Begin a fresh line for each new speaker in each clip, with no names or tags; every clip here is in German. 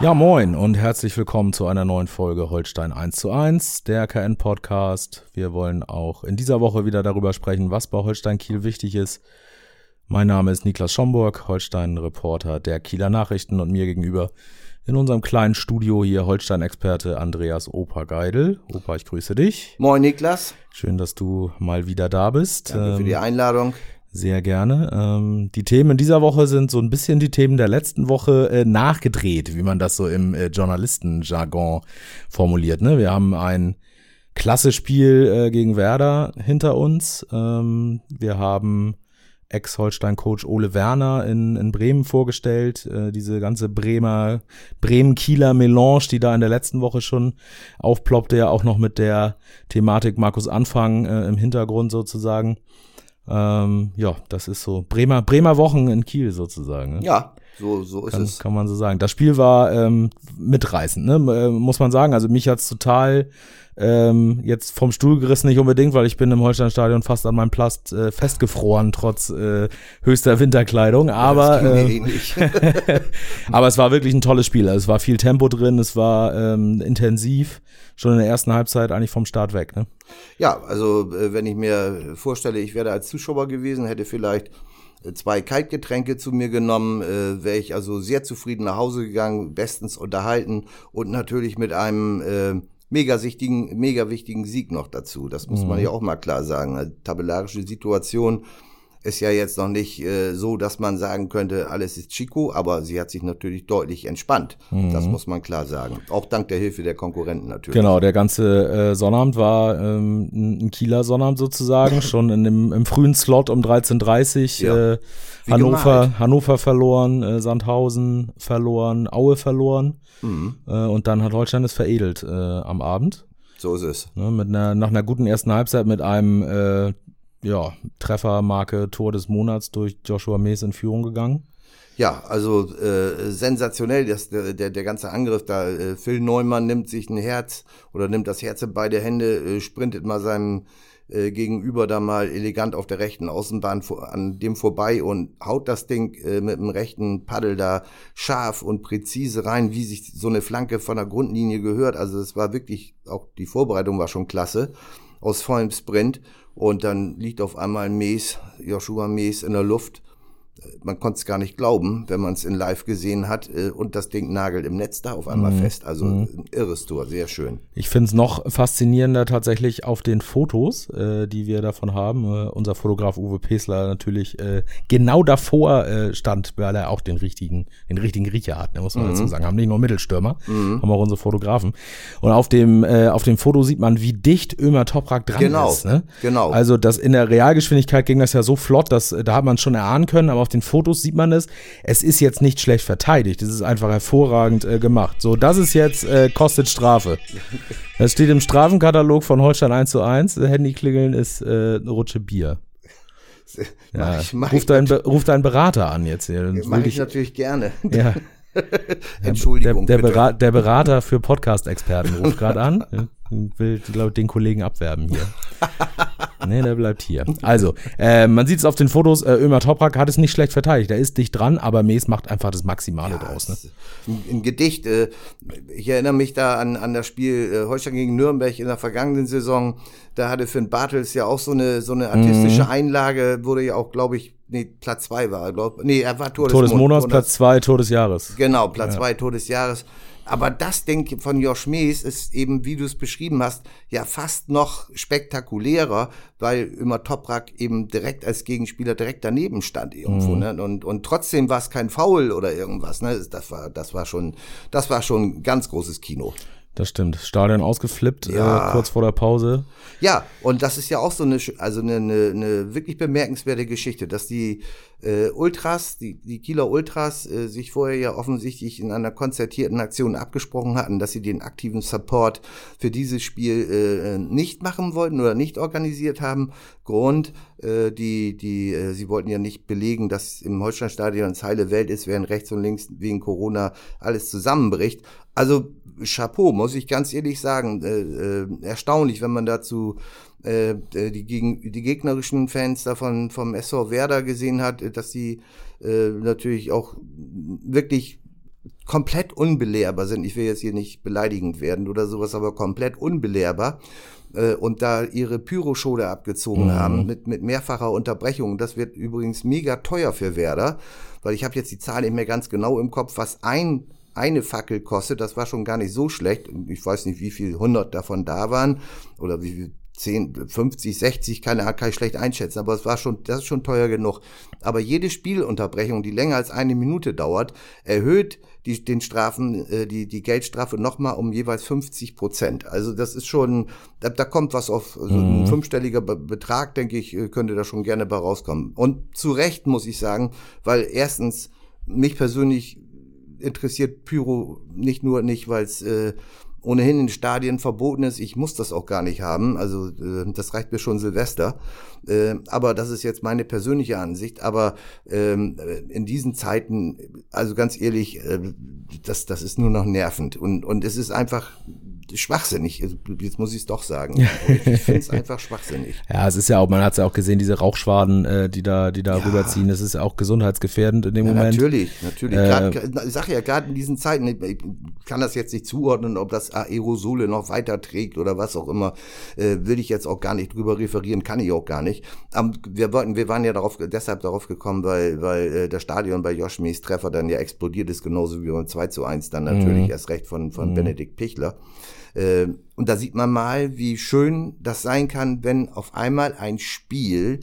Ja, moin und herzlich willkommen zu einer neuen Folge Holstein 1 zu 1, der KN Podcast. Wir wollen auch in dieser Woche wieder darüber sprechen, was bei Holstein Kiel wichtig ist. Mein Name ist Niklas Schomburg, Holstein-Reporter der Kieler Nachrichten und mir gegenüber in unserem kleinen Studio hier Holstein-Experte Andreas Opa Geidel. Opa, ich grüße dich.
Moin Niklas.
Schön, dass du mal wieder da bist.
Danke für die ähm, Einladung.
Sehr gerne. Ähm, die Themen dieser Woche sind so ein bisschen die Themen der letzten Woche äh, nachgedreht, wie man das so im äh, Journalistenjargon formuliert. Ne? Wir haben ein klasse Spiel äh, gegen Werder hinter uns. Ähm, wir haben Ex-Holstein-Coach Ole Werner in, in Bremen vorgestellt. Äh, diese ganze Bremer, Bremen-Kieler Melange, die da in der letzten Woche schon aufploppte, ja auch noch mit der Thematik Markus Anfang äh, im Hintergrund sozusagen. Ähm, ja, das ist so Bremer, Bremer Wochen in Kiel sozusagen.
Ne? Ja, so, so ist
kann,
es.
Kann man so sagen. Das Spiel war ähm, mitreißend, ne? Äh, muss man sagen. Also mich hat's total ähm, jetzt vom Stuhl gerissen, nicht unbedingt, weil ich bin im Holsteinstadion fast an meinem Plast äh, festgefroren, trotz äh, höchster Winterkleidung. Aber, äh, aber es war wirklich ein tolles Spiel. Also es war viel Tempo drin, es war ähm, intensiv, schon in der ersten Halbzeit eigentlich vom Start weg. Ne?
Ja, also äh, wenn ich mir vorstelle, ich wäre als Zuschauer gewesen, hätte vielleicht zwei Kaltgetränke zu mir genommen, äh, wäre ich also sehr zufrieden nach Hause gegangen, bestens unterhalten und natürlich mit einem äh, mega wichtigen, mega wichtigen Sieg noch dazu. Das muss mhm. man ja auch mal klar sagen. Eine tabellarische Situation ist ja jetzt noch nicht äh, so, dass man sagen könnte, alles ist Chico, aber sie hat sich natürlich deutlich entspannt. Mhm. Das muss man klar sagen. Auch dank der Hilfe der Konkurrenten natürlich.
Genau, der ganze äh, Sonnabend war ähm, ein Kieler Sonnabend sozusagen, schon in dem, im frühen Slot um 13.30 ja. äh, Hannover, Hannover verloren, äh, Sandhausen verloren, Aue verloren. Mhm. Äh, und dann hat Holstein es veredelt äh, am Abend.
So ist es.
Ne, mit einer, nach einer guten ersten Halbzeit mit einem äh, ja, Treffermarke Tor des Monats durch Joshua Mees in Führung gegangen.
Ja, also äh, sensationell, das, der, der, der ganze Angriff da. Äh, Phil Neumann nimmt sich ein Herz oder nimmt das Herz in beide Hände, äh, sprintet mal seinem äh, gegenüber da mal elegant auf der rechten Außenbahn vor, an dem vorbei und haut das Ding äh, mit dem rechten Paddel da scharf und präzise rein, wie sich so eine Flanke von der Grundlinie gehört. Also es war wirklich, auch die Vorbereitung war schon klasse, aus vollem Sprint. Und dann liegt auf einmal Mees, Joshua Mees in der Luft man konnte es gar nicht glauben, wenn man es in Live gesehen hat äh, und das Ding nagelt im Netz da auf einmal mhm. fest. Also mhm. ein irres Tor, sehr schön.
Ich finde es noch faszinierender tatsächlich auf den Fotos, äh, die wir davon haben. Äh, unser Fotograf Uwe Pesler natürlich äh, genau davor äh, stand, weil er auch den richtigen, den richtigen Riecher hat, ne, muss man mhm. dazu sagen. Haben nicht nur Mittelstürmer, mhm. haben auch unsere Fotografen. Und auf dem, äh, auf dem Foto sieht man, wie dicht Ömer Toprak dran
genau.
ist. Ne?
Genau.
Also das in der Realgeschwindigkeit ging das ja so flott, dass da hat man schon erahnen können, aber auf den Fotos sieht man es. Es ist jetzt nicht schlecht verteidigt. Es ist einfach hervorragend äh, gemacht. So, das ist jetzt, äh, kostet Strafe. Das steht im Strafenkatalog von Holstein 1 zu 1. Handy klingeln ist äh, eine Rutsche Bier. Ja, ich, ruf, deinen, ruf deinen Berater an jetzt hier.
Mach ich natürlich gerne.
Ja.
Entschuldigung.
Der, der, Berater, der, Berater für Podcast-Experten ruft gerade an. Will, glaube ich, den Kollegen abwerben hier. Nee, der bleibt hier. Also, äh, man sieht es auf den Fotos, äh, Ömer Toprak hat es nicht schlecht verteidigt. Er ist dicht dran, aber Mees macht einfach das Maximale ja, draus. Ne?
Ein, ein Gedicht. Äh, ich erinnere mich da an, an das Spiel äh, Holstein gegen Nürnberg in der vergangenen Saison. Da hatte Finn Bartels ja auch so eine, so eine artistische mhm. Einlage, wurde ja auch, glaube ich, nee, Platz zwei war, glaube Nee, er war
Tor Tor des Monats, Platz zwei, Tor des Jahres.
Genau, Platz ja. zwei, Tor des Jahres. Aber das Ding von Josh Mees ist eben, wie du es beschrieben hast, ja fast noch spektakulärer, weil immer Toprak eben direkt als Gegenspieler direkt daneben stand irgendwo. Mhm. Ne? Und, und trotzdem war es kein Foul oder irgendwas. Ne? Das war, das war schon, das war schon ganz großes Kino.
Das stimmt. Stadion ausgeflippt, äh, ja. äh, kurz vor der Pause.
Ja, und das ist ja auch so eine, also eine, eine, eine wirklich bemerkenswerte Geschichte, dass die äh, Ultras, die, die Kieler Ultras, äh, sich vorher ja offensichtlich in einer konzertierten Aktion abgesprochen hatten, dass sie den aktiven Support für dieses Spiel äh, nicht machen wollten oder nicht organisiert haben. Grund, äh, die, die, äh, sie wollten ja nicht belegen, dass im Holsteinstadion es heile Welt ist, während rechts und links wegen Corona alles zusammenbricht. Also Chapeau, muss ich ganz ehrlich sagen. Äh, äh, erstaunlich, wenn man dazu äh, die, gegen, die gegnerischen Fans davon vom SV Werder gesehen hat, dass sie äh, natürlich auch wirklich komplett unbelehrbar sind. Ich will jetzt hier nicht beleidigend werden oder sowas, aber komplett unbelehrbar äh, und da ihre Pyroshow da abgezogen mhm. haben mit, mit mehrfacher Unterbrechung. Das wird übrigens mega teuer für Werder, weil ich habe jetzt die Zahl nicht mehr ganz genau im Kopf, was ein eine Fackel kostet. Das war schon gar nicht so schlecht. Ich weiß nicht, wie viel hundert davon da waren oder wie viel 10, 50, 60, keine kann ich schlecht einschätzen, aber es war schon, das ist schon teuer genug. Aber jede Spielunterbrechung, die länger als eine Minute dauert, erhöht die, den Strafen, äh, die, die Geldstrafe nochmal um jeweils 50 Prozent. Also das ist schon, da, da kommt was auf, also mhm. ein fünfstelliger Be Betrag, denke ich, äh, könnte da schon gerne bei rauskommen. Und zu Recht muss ich sagen, weil erstens mich persönlich interessiert Pyro nicht nur nicht, weil es äh, ohnehin in Stadien verboten ist. Ich muss das auch gar nicht haben. Also äh, das reicht mir schon Silvester. Äh, aber das ist jetzt meine persönliche Ansicht. Aber ähm, in diesen Zeiten, also ganz ehrlich, äh, das, das ist nur noch nervend. Und, und es ist einfach schwachsinnig. Also, jetzt muss ich es doch sagen. Ich finde es einfach schwachsinnig.
Ja, es ist ja auch, man hat es ja auch gesehen, diese Rauchschwaden, äh, die da, die da ja. rüberziehen. Das ist auch gesundheitsgefährdend in dem ja, Moment.
Natürlich, natürlich. Äh, grad, ich sage ja gerade in diesen Zeiten, ich kann das jetzt nicht zuordnen, ob das Aerosole noch weiter trägt oder was auch immer, äh, will ich jetzt auch gar nicht drüber referieren, kann ich auch gar nicht. Aber wir wollten, wir waren ja darauf, deshalb darauf gekommen, weil, weil äh, das Stadion bei Joschmis Treffer dann ja explodiert ist, genauso wie beim 2 zu 1 dann natürlich mhm. erst recht von, von mhm. Benedikt Pichler. Äh, und da sieht man mal, wie schön das sein kann, wenn auf einmal ein Spiel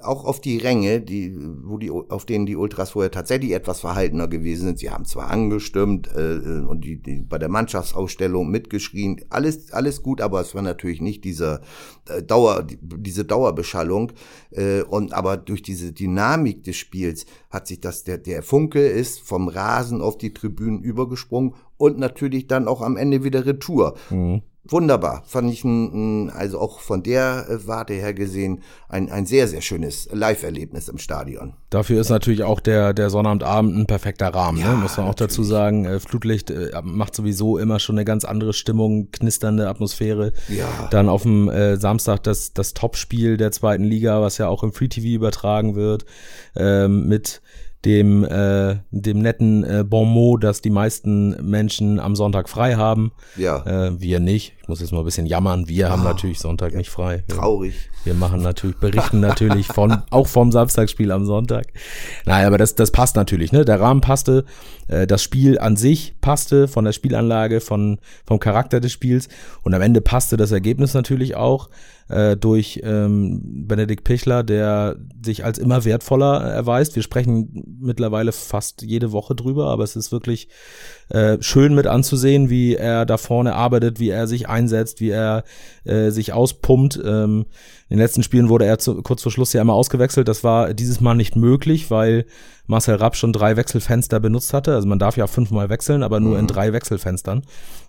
auch auf die Ränge, die, wo die, auf denen die Ultras vorher tatsächlich etwas verhaltener gewesen sind. Sie haben zwar angestimmt äh, und die, die bei der Mannschaftsausstellung mitgeschrien, alles, alles gut, aber es war natürlich nicht diese äh, Dauer, die, diese Dauerbeschallung. Äh, und aber durch diese Dynamik des Spiels hat sich das, der, der Funke ist vom Rasen auf die Tribünen übergesprungen und natürlich dann auch am Ende wieder Retour. Mhm wunderbar. Fand ich ein, also auch von der äh, Warte her gesehen ein, ein sehr, sehr schönes Live-Erlebnis im Stadion.
Dafür ist natürlich auch der, der Sonnabendabend ein perfekter Rahmen, ne? ja, ne? muss man auch natürlich. dazu sagen. Äh, Flutlicht äh, macht sowieso immer schon eine ganz andere Stimmung, knisternde Atmosphäre. Ja. Dann auf dem äh, Samstag das, das Topspiel der zweiten Liga, was ja auch im Free TV übertragen wird, ähm, mit dem, äh, dem netten äh, Bon mot, dass die meisten Menschen am Sonntag frei haben. Ja. Äh, wir nicht. Ich muss jetzt mal ein bisschen jammern. Wir oh, haben ah, natürlich Sonntag ja, nicht frei.
Traurig.
Wir machen natürlich, berichten natürlich von, auch vom Samstagsspiel am Sonntag. Naja, aber das, das passt natürlich, ne? Der Rahmen passte, äh, das Spiel an sich passte, von der Spielanlage, von, vom Charakter des Spiels. Und am Ende passte das Ergebnis natürlich auch äh, durch ähm, Benedikt Pichler, der sich als immer wertvoller erweist. Wir sprechen mittlerweile fast jede Woche drüber, aber es ist wirklich äh, schön mit anzusehen, wie er da vorne arbeitet, wie er sich einsetzt, wie er äh, sich auspumpt. Ähm, in den letzten Spielen wurde er zu, kurz vor Schluss ja immer ausgewechselt. Das war dieses Mal nicht möglich, weil Marcel Rapp schon drei Wechselfenster benutzt hatte. Also man darf ja fünfmal wechseln, aber nur mhm. in drei Wechselfenstern.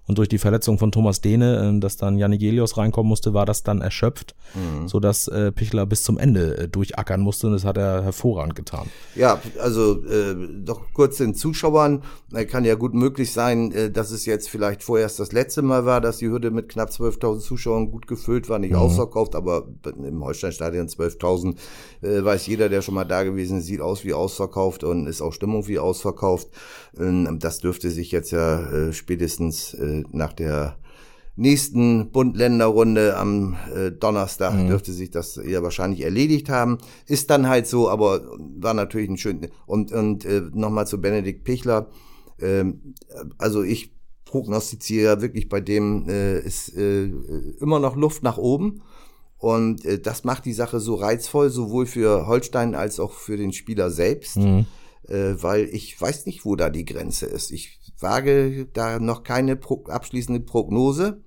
Und durch die Verletzung von Thomas Dehne, äh, dass dann Janik Gelios reinkommen musste, war das dann erschöpft, mhm. sodass äh, Pichler bis zum Ende äh, durchackern musste. Und das hat er hervorragend getan.
Ja, also äh, doch kurz den Zuschauern. Äh, kann ja gut möglich sein, äh, dass es jetzt vielleicht vorerst das letzte Mal war, dass die Hürde mit knapp 12.000 Zuschauern gut gefüllt war, nicht mhm. ausverkauft, aber im Holsteinstadion 12.000 äh, weiß jeder, der schon mal da gewesen ist, sieht aus wie ausverkauft und ist auch Stimmung wie ausverkauft. Ähm, das dürfte sich jetzt ja spätestens äh, nach der nächsten Bund-Länder-Runde am äh, Donnerstag mhm. dürfte sich das ja wahrscheinlich erledigt haben. Ist dann halt so, aber war natürlich ein schön. Und, und äh, nochmal zu Benedikt Pichler. Ähm, also ich prognostiziere wirklich bei dem äh, ist äh, immer noch Luft nach oben. Und äh, das macht die Sache so reizvoll, sowohl für Holstein als auch für den Spieler selbst. Mhm. Äh, weil ich weiß nicht, wo da die Grenze ist. Ich wage da noch keine pro abschließende Prognose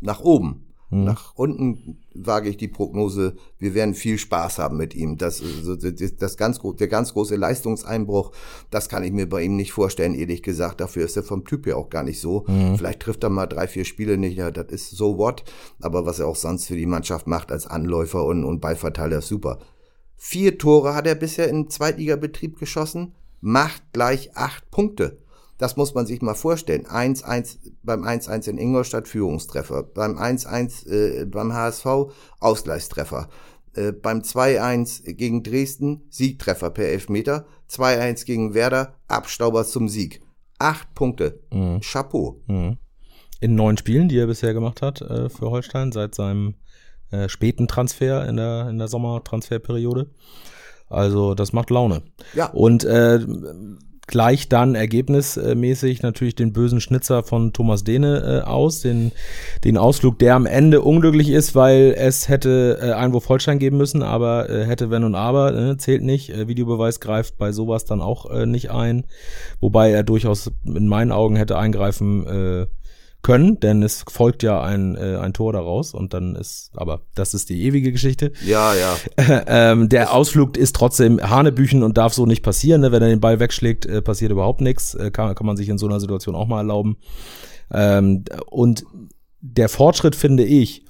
nach oben. Mhm. Nach unten wage ich die Prognose, wir werden viel Spaß haben mit ihm. Das, das, das ganz, der ganz große Leistungseinbruch, das kann ich mir bei ihm nicht vorstellen, ehrlich gesagt. Dafür ist er vom Typ her auch gar nicht so. Mhm. Vielleicht trifft er mal drei, vier Spiele nicht, ja, das ist so what. Aber was er auch sonst für die Mannschaft macht als Anläufer und, und Ballverteiler, super. Vier Tore hat er bisher im Zweitligabetrieb geschossen, macht gleich acht Punkte. Das muss man sich mal vorstellen. 1-1 beim 1-1 in Ingolstadt Führungstreffer, beim 1-1 äh, beim HSV Ausgleichstreffer, äh, beim 2-1 gegen Dresden Siegtreffer per Elfmeter, 2-1 gegen Werder Abstauber zum Sieg. Acht Punkte. Mhm. Chapeau. Mhm.
In neun Spielen, die er bisher gemacht hat äh, für Holstein seit seinem äh, späten Transfer in der, in der Sommertransferperiode. Also das macht Laune.
Ja.
Und äh, gleich dann ergebnismäßig natürlich den bösen Schnitzer von Thomas Dehne äh, aus, den, den Ausflug, der am Ende unglücklich ist, weil es hätte äh, Einwurf Holstein geben müssen, aber äh, hätte wenn und aber, äh, zählt nicht. Äh, Videobeweis greift bei sowas dann auch äh, nicht ein, wobei er durchaus in meinen Augen hätte eingreifen äh, können, denn es folgt ja ein, äh, ein Tor daraus und dann ist, aber das ist die ewige Geschichte.
Ja, ja.
ähm, der Ausflug ist trotzdem Hanebüchen und darf so nicht passieren. Ne? Wenn er den Ball wegschlägt, äh, passiert überhaupt nichts. Äh, kann, kann man sich in so einer Situation auch mal erlauben. Ähm, und der Fortschritt, finde ich,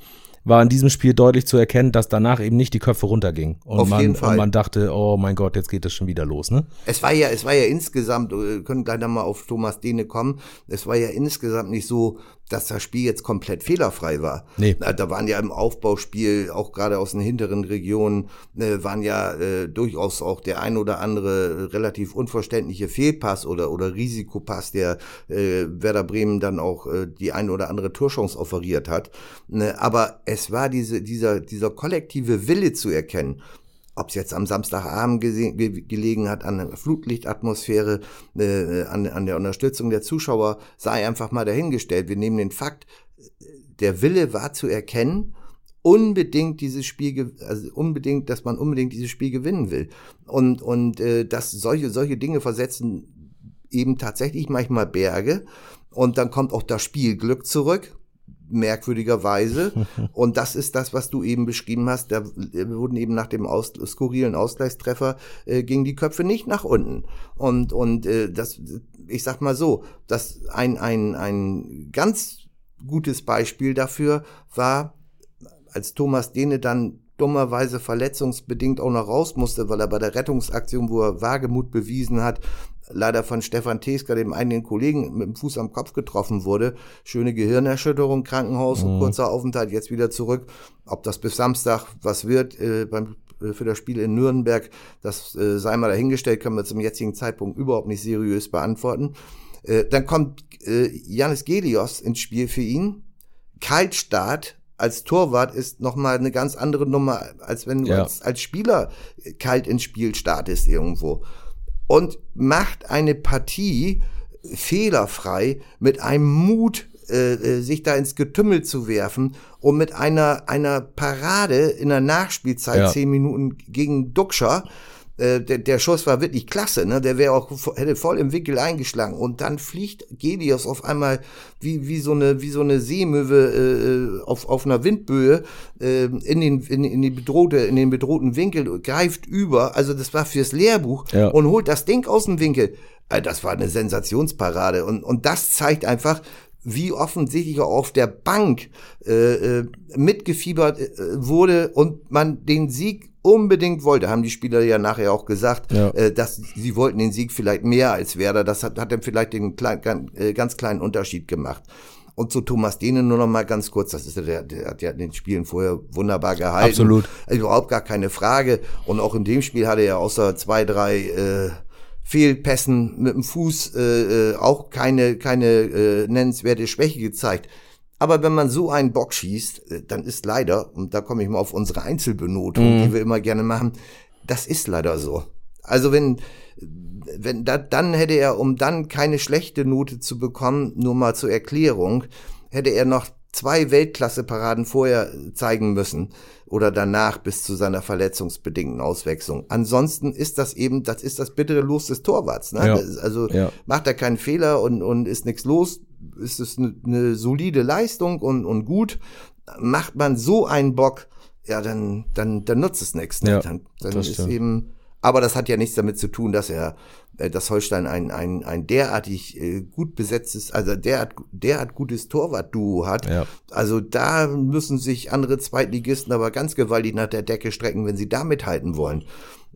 war in diesem Spiel deutlich zu erkennen, dass danach eben nicht die Köpfe runtergingen. Und,
Auf
man,
jeden Fall.
und man dachte, oh mein Gott, jetzt geht das schon wieder los, ne?
Es war ja, es war ja insgesamt, wir können gleich nochmal auf Thomas Dehne kommen, es war ja insgesamt nicht so, dass das Spiel jetzt komplett fehlerfrei war.
Nee.
Da waren ja im Aufbauspiel, auch gerade aus den hinteren Regionen, äh, waren ja äh, durchaus auch der ein oder andere relativ unverständliche Fehlpass oder, oder Risikopass, der äh, Werder Bremen dann auch äh, die ein oder andere Torchance offeriert hat. Ne, aber es war diese, dieser, dieser kollektive Wille zu erkennen ob es jetzt am Samstagabend gelegen hat an der Flutlichtatmosphäre, äh, an, an der Unterstützung der Zuschauer, sei einfach mal dahingestellt. Wir nehmen den Fakt, der Wille war zu erkennen, unbedingt dieses Spiel, also unbedingt, dass man unbedingt dieses Spiel gewinnen will. Und, und äh, dass solche, solche Dinge versetzen eben tatsächlich manchmal Berge. Und dann kommt auch das Spielglück zurück merkwürdigerweise. Und das ist das, was du eben beschrieben hast. Da wurden eben nach dem aus, skurrilen Ausgleichstreffer äh, gingen die Köpfe nicht nach unten. Und, und äh, das, ich sag mal so, dass ein, ein, ein ganz gutes Beispiel dafür war, als Thomas Dehne dann dummerweise verletzungsbedingt auch noch raus musste, weil er bei der Rettungsaktion, wo er Wagemut bewiesen hat, leider von Stefan Teska, dem einen Kollegen, mit dem Fuß am Kopf getroffen wurde. Schöne Gehirnerschütterung, Krankenhaus mhm. und kurzer Aufenthalt, jetzt wieder zurück. Ob das bis Samstag was wird äh, beim, äh, für das Spiel in Nürnberg, das äh, sei mal dahingestellt, können wir zum jetzigen Zeitpunkt überhaupt nicht seriös beantworten. Äh, dann kommt äh, Janis Gelios ins Spiel für ihn. Kaltstart als Torwart ist nochmal eine ganz andere Nummer, als wenn du ja. als, als Spieler kalt ins Spiel startest irgendwo und macht eine Partie fehlerfrei mit einem Mut, äh, äh, sich da ins Getümmel zu werfen und mit einer, einer Parade in der Nachspielzeit, ja. zehn Minuten gegen Duxcher, äh, der, der Schuss war wirklich klasse, ne? Der wäre auch hätte voll im Winkel eingeschlagen und dann fliegt Gelios auf einmal wie wie so eine wie so eine Seemöwe äh, auf auf einer Windböe äh, in den in, in die bedrohte in den bedrohten Winkel greift über. Also das war fürs Lehrbuch ja. und holt das Ding aus dem Winkel. Äh, das war eine Sensationsparade und und das zeigt einfach wie offensichtlich auch auf der Bank äh, äh mitgefiebert äh, wurde und man den Sieg unbedingt wollte, haben die Spieler ja nachher auch gesagt, ja. äh, dass sie wollten den Sieg vielleicht mehr als Werder. Das hat, hat dann vielleicht den klein, ganz, äh, ganz kleinen Unterschied gemacht. Und zu Thomas Dehne nur noch mal ganz kurz, das ist der, der hat ja in den Spielen vorher wunderbar gehalten.
Absolut.
Also überhaupt gar keine Frage. Und auch in dem Spiel hatte er außer zwei, drei äh, Fehlpässen mit dem Fuß äh, äh auch keine, keine äh, nennenswerte Schwäche gezeigt. Aber wenn man so einen Bock schießt, äh, dann ist leider, und da komme ich mal auf unsere Einzelbenotung, mhm. die wir immer gerne machen, das ist leider so. Also wenn, wenn da, dann hätte er, um dann keine schlechte Note zu bekommen, nur mal zur Erklärung, hätte er noch zwei Weltklasse-Paraden vorher zeigen müssen oder danach bis zu seiner verletzungsbedingten Auswechslung. Ansonsten ist das eben, das ist das bittere Los des Torwarts. Ne? Ja. Also ja. macht er keinen Fehler und, und ist nichts los, ist es eine, eine solide Leistung und, und gut. macht man so einen Bock, ja, dann, dann, dann nutzt es nichts. Ne?
Ja,
dann dann ist
stimmt.
eben, aber das hat ja nichts damit zu tun, dass er, äh, dass Holstein ein, ein, ein derartig äh, gut besetztes, also derart, derart gutes Torwart-Duo hat.
Ja.
Also da müssen sich andere Zweitligisten aber ganz gewaltig nach der Decke strecken, wenn sie da mithalten wollen.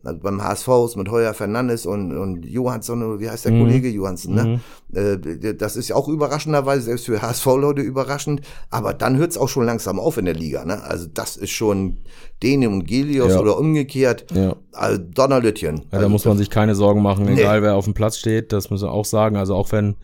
Also beim HSV ist mit Heuer Fernandes und, und Johansson, oder wie heißt der
Mhm.
Kollege Johansson, ne? Äh, das ist ja auch überraschenderweise, selbst für HSV-Leute überraschend. Aber dann hört es auch schon langsam auf in der Liga, ne? Also das ist schon Dene und Gelios
Ja.
oder umgekehrt.
Ja.
Also Donnerlütchen.
Ja, da
also
muss man sich keine Sorgen machen,
Nee.
egal wer auf dem Platz steht, das muss man auch sagen. Also auch wenn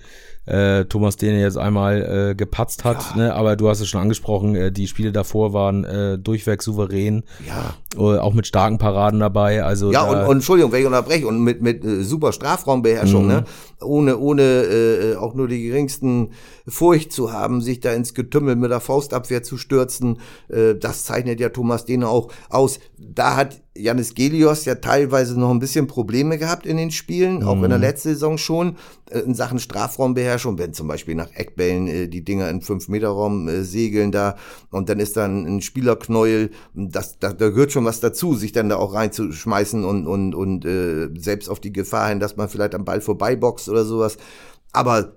äh, Thomas Dehne jetzt einmal äh, gepatzt hat, ne, aber du hast es schon angesprochen, äh, die Spiele davor waren äh, durchweg souverän,
Ja.
äh, auch mit starken Paraden dabei. Also
Ja, und, und Entschuldigung, wenn ich unterbreche, und mit, mit äh, super Strafraumbeherrschung,
Mhm.
ne? Ohne, ohne äh, auch nur die geringsten Furcht zu haben, sich da ins Getümmel mit der Faustabwehr zu stürzen, äh, das zeichnet ja Thomas Dehne auch aus. Da hat Janis Gelios ja teilweise noch ein bisschen Probleme gehabt in den Spielen, auch
Mhm.
in der letzten Saison schon, äh, in Sachen Strafraumbeherrschung, wenn zum Beispiel nach Eckbällen äh, die Dinger in 5-Meter-Raum äh, segeln da und dann ist dann ein Spielerknäuel, das, da, da gehört schon was dazu, sich dann da auch reinzuschmeißen und, und, und äh, selbst auf die Gefahr hin, dass man vielleicht am Ball vorbeiboxt oder sowas. Aber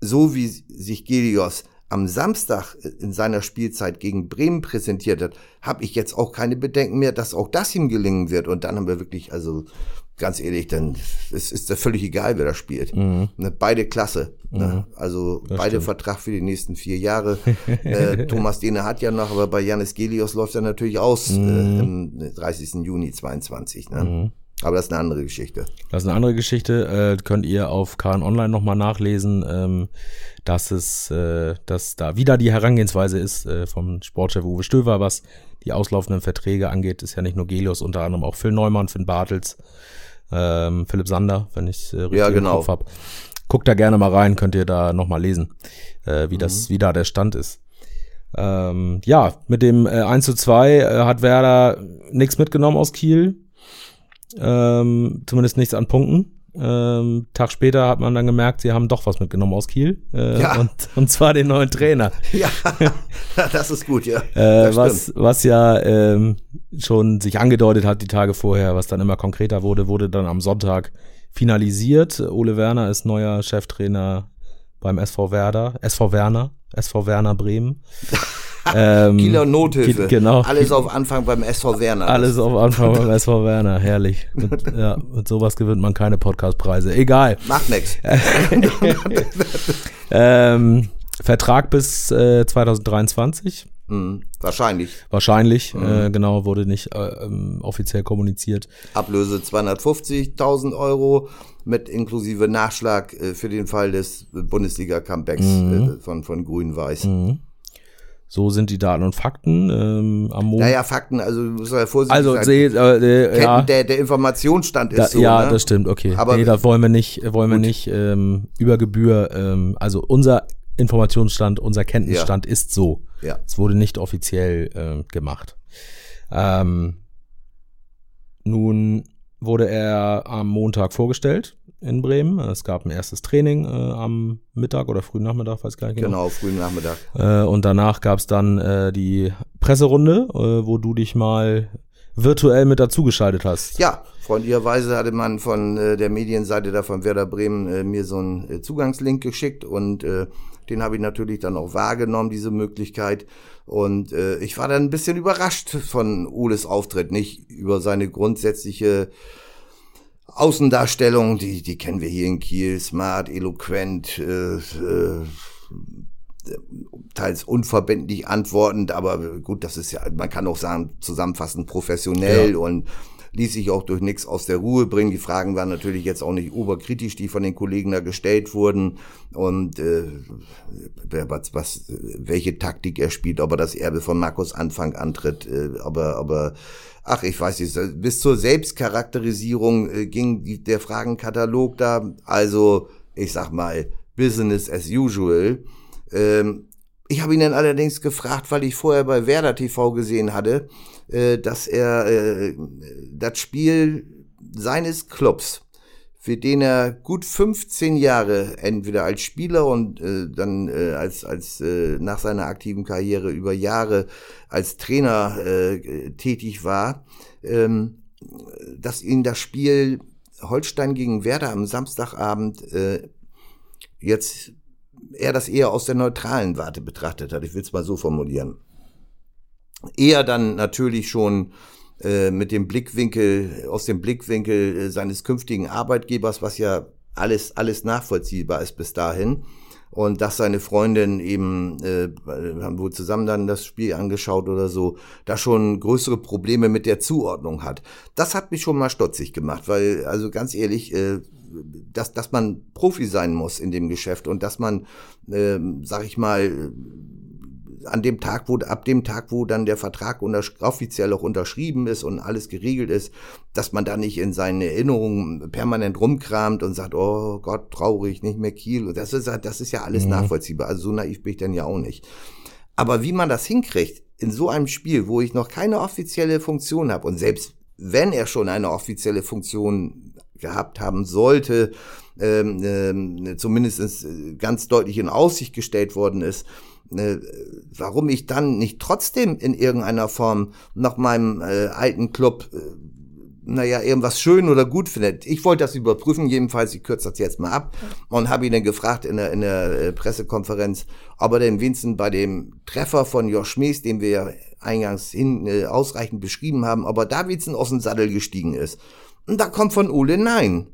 so wie sich Gelios am Samstag in seiner Spielzeit gegen Bremen präsentiert hat, habe ich jetzt auch keine Bedenken mehr, dass auch das ihm gelingen wird. Und dann haben wir wirklich, also ganz ehrlich, dann es ist ja völlig egal, wer da spielt. Ne, beide klasse. Ne? Also beide
stimmt.
Vertrag für die nächsten vier Jahre. äh, Thomas Dehne hat ja noch, aber bei Janis Gelios läuft er natürlich aus äh, am 30. Juni 22. Ne? Aber das ist eine andere Geschichte.
Das ist eine andere Geschichte. Äh, könnt ihr auf KN Online nochmal nachlesen, ähm, dass es, äh, dass da wieder die Herangehensweise ist äh, vom Sportchef Uwe Stöver, was die auslaufenden Verträge angeht. Ist ja nicht nur Gelios, unter anderem auch Phil Neumann, Finn Bartels, ähm, Philipp Sander, wenn ich äh, richtig
Ja,
im
genau.
Kopf hab. Guckt da gerne mal rein, könnt ihr da nochmal lesen, äh, wie das, wie da der Stand ist. Ähm, ja, mit dem äh, 1 zu 2 äh, hat Werder nichts mitgenommen aus Kiel. Ähm, zumindest nichts an Punkten. Ähm, Tag später hat man dann gemerkt, sie haben doch was mitgenommen aus Kiel. Äh,
Ja.
und, und zwar den neuen Trainer.
Ja, das ist gut, ja.
Äh, was, was ja ähm, schon sich angedeutet hat die Tage vorher, was dann immer konkreter wurde, wurde dann am Sonntag finalisiert. Ole Werner ist neuer Cheftrainer beim SV Werder, SV Werner, SV Werner Bremen. ähm,
Kieler Nothilfe.
Genau.
Alles auf Anfang beim SV Werner.
Alles auf Anfang beim SV Werner, herrlich. Mit, ja, mit sowas gewinnt man keine Podcastpreise. Egal.
Macht nix.
Ähm, Vertrag bis äh, 2023.
Hm, wahrscheinlich.
Wahrscheinlich,
Mhm.
äh, genau, wurde nicht äh, ähm, offiziell kommuniziert.
Ablöse 250.000 Euro mit inklusive Nachschlag äh, für den Fall des Bundesliga-Comebacks
Mhm.
äh, von, von Grün-Weiß.
So sind die Daten und Fakten. Ähm, am Montag.
Naja, Fakten, also du musst ja vorsichtig
also,
sein.
seh, äh, äh, ja,
der, der Informationsstand ist
da,
so.
ja,
ne?
das stimmt, okay.
Aber-
nee, das wollen wir nicht, wollen wir nicht ähm, über Gebühr, ähm, also unser Informationsstand, unser Kenntnisstand ist so.
Ja.
Es wurde nicht offiziell ähm, gemacht. Ähm, nun wurde er am Montag vorgestellt in Bremen. Es gab ein erstes Training äh, am Mittag oder frühen Nachmittag, weiß gar nicht genau.
Genau, frühen Nachmittag.
Äh, und danach gab es dann äh, die Presserunde, äh, wo du dich mal virtuell mit dazugeschaltet hast.
Ja, freundlicherweise hatte man von äh, der Medienseite da von Werder Bremen äh, mir so einen Zugangslink geschickt und den habe ich natürlich dann auch wahrgenommen, diese Möglichkeit. Und ich war dann ein bisschen überrascht von Oles Auftritt, nicht über seine grundsätzliche Außendarstellung, die, die kennen wir hier in Kiel, smart, eloquent, äh, äh, teils unverbindlich antwortend, aber gut, das ist ja, man kann auch sagen, zusammenfassend professionell
Ja.
und ließ sich auch durch nichts aus der Ruhe bringen. Die Fragen waren natürlich jetzt auch nicht oberkritisch, die von den Kollegen da gestellt wurden und äh, was, was, welche Taktik er spielt, ob er das Erbe von Markus Anfang antritt, äh, aber, aber ach, ich weiß nicht, bis zur Selbstcharakterisierung äh, ging die, der Fragenkatalog da, also ich sag mal, Business as usual. Ähm, ich habe ihn dann allerdings gefragt, weil ich vorher bei Werder TV gesehen hatte, äh, dass er äh, das Spiel seines Clubs für den er gut 15 Jahre entweder als Spieler und äh, dann äh, als als äh, nach seiner aktiven Karriere über Jahre als Trainer äh, tätig war, ähm, dass ihn das Spiel Holstein gegen Werder am Samstagabend äh, jetzt er das eher aus der neutralen Warte betrachtet hat. Ich will es mal so formulieren. Eher dann natürlich schon äh, mit dem Blickwinkel, aus dem Blickwinkel äh, seines künftigen Arbeitgebers, was ja alles, alles nachvollziehbar ist bis dahin. Und dass seine Freundin eben, äh, haben wohl zusammen dann das Spiel angeschaut oder so, da schon größere Probleme mit der Zuordnung hat. Das hat mich schon mal stutzig gemacht, weil, also ganz ehrlich, äh, dass, dass man Profi sein muss in dem Geschäft und dass man, äh, sag ich mal, an dem Tag, wo, ab dem Tag, wo dann der Vertrag offiziell auch unterschrieben ist und alles geregelt ist, dass man da nicht in seinen Erinnerungen permanent rumkramt und sagt, oh Gott, traurig, nicht mehr Kiel. Das ist, das ist ja alles mhm. nachvollziehbar. Also so naiv bin ich dann ja auch nicht. Aber wie man das hinkriegt, in so einem Spiel, wo ich noch keine offizielle Funktion habe und selbst wenn er schon eine offizielle Funktion gehabt haben sollte, ähm, ähm, zumindest ganz deutlich in Aussicht gestellt worden ist, äh, warum ich dann nicht trotzdem in irgendeiner Form nach meinem äh, alten Club, äh, naja, irgendwas schön oder gut findet. Ich wollte das überprüfen, jedenfalls, ich kürze das jetzt mal ab und habe ihn dann gefragt in der, in der äh, Pressekonferenz, ob er denn wenigstens bei dem Treffer von Josh Mies, den wir ja eingangs hin, äh, ausreichend beschrieben haben, ob er da wenigstens aus dem Sattel gestiegen ist. Und da kommt von Ole Nein.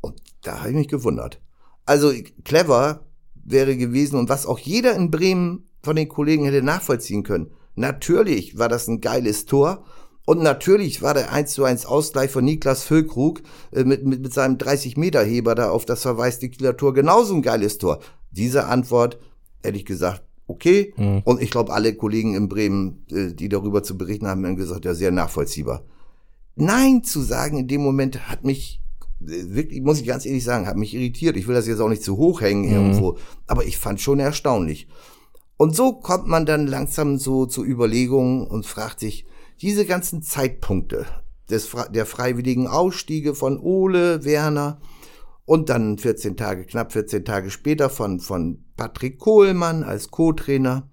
Und da habe ich mich gewundert. Also clever, wäre gewesen und was auch jeder in Bremen von den Kollegen hätte nachvollziehen können. Natürlich war das ein geiles Tor und natürlich war der 1 zu 1 Ausgleich von Niklas Füllkrug äh, mit, mit, mit seinem 30-Meter-Heber da auf das verwaiste Kieler Tor genauso ein geiles Tor. Diese Antwort, hätte ich gesagt, okay. Mhm. Und ich glaube, alle Kollegen in Bremen, äh, die darüber zu berichten haben, haben gesagt, ja, sehr nachvollziehbar. Nein zu sagen in dem Moment hat mich wirklich, muss ich ganz ehrlich sagen, hat mich irritiert. Ich will das jetzt auch nicht zu hoch hängen mhm. irgendwo, aber ich fand schon erstaunlich. Und so kommt man dann langsam so zu Überlegungen und fragt sich, diese ganzen Zeitpunkte des, der freiwilligen Ausstiege von Ole, Werner und dann 14 Tage, knapp 14 Tage später von, von Patrick Kohlmann als Co-Trainer,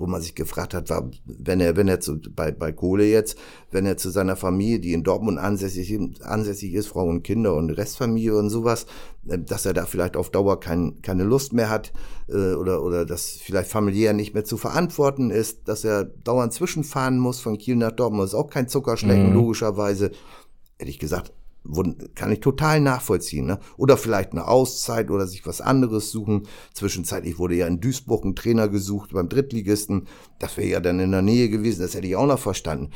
wo man sich gefragt hat, war, wenn er, wenn er zu, bei, bei Kohle jetzt, wenn er zu seiner Familie, die in Dortmund ansässig, ansässig ist, Frau und Kinder und Restfamilie und sowas, äh, dass er da vielleicht auf Dauer kein, keine Lust mehr hat äh, oder, oder dass vielleicht familiär nicht mehr zu verantworten ist, dass er dauernd zwischenfahren muss von Kiel nach Dortmund, ist auch kein Zuckerschlecken, mhm. logischerweise. Hätte ich gesagt, kann ich total nachvollziehen. Ne? Oder vielleicht eine Auszeit oder sich was anderes suchen. Zwischenzeitlich wurde ja in Duisburg ein Trainer gesucht beim Drittligisten. Das wäre ja dann in der Nähe gewesen, das hätte ich auch noch verstanden.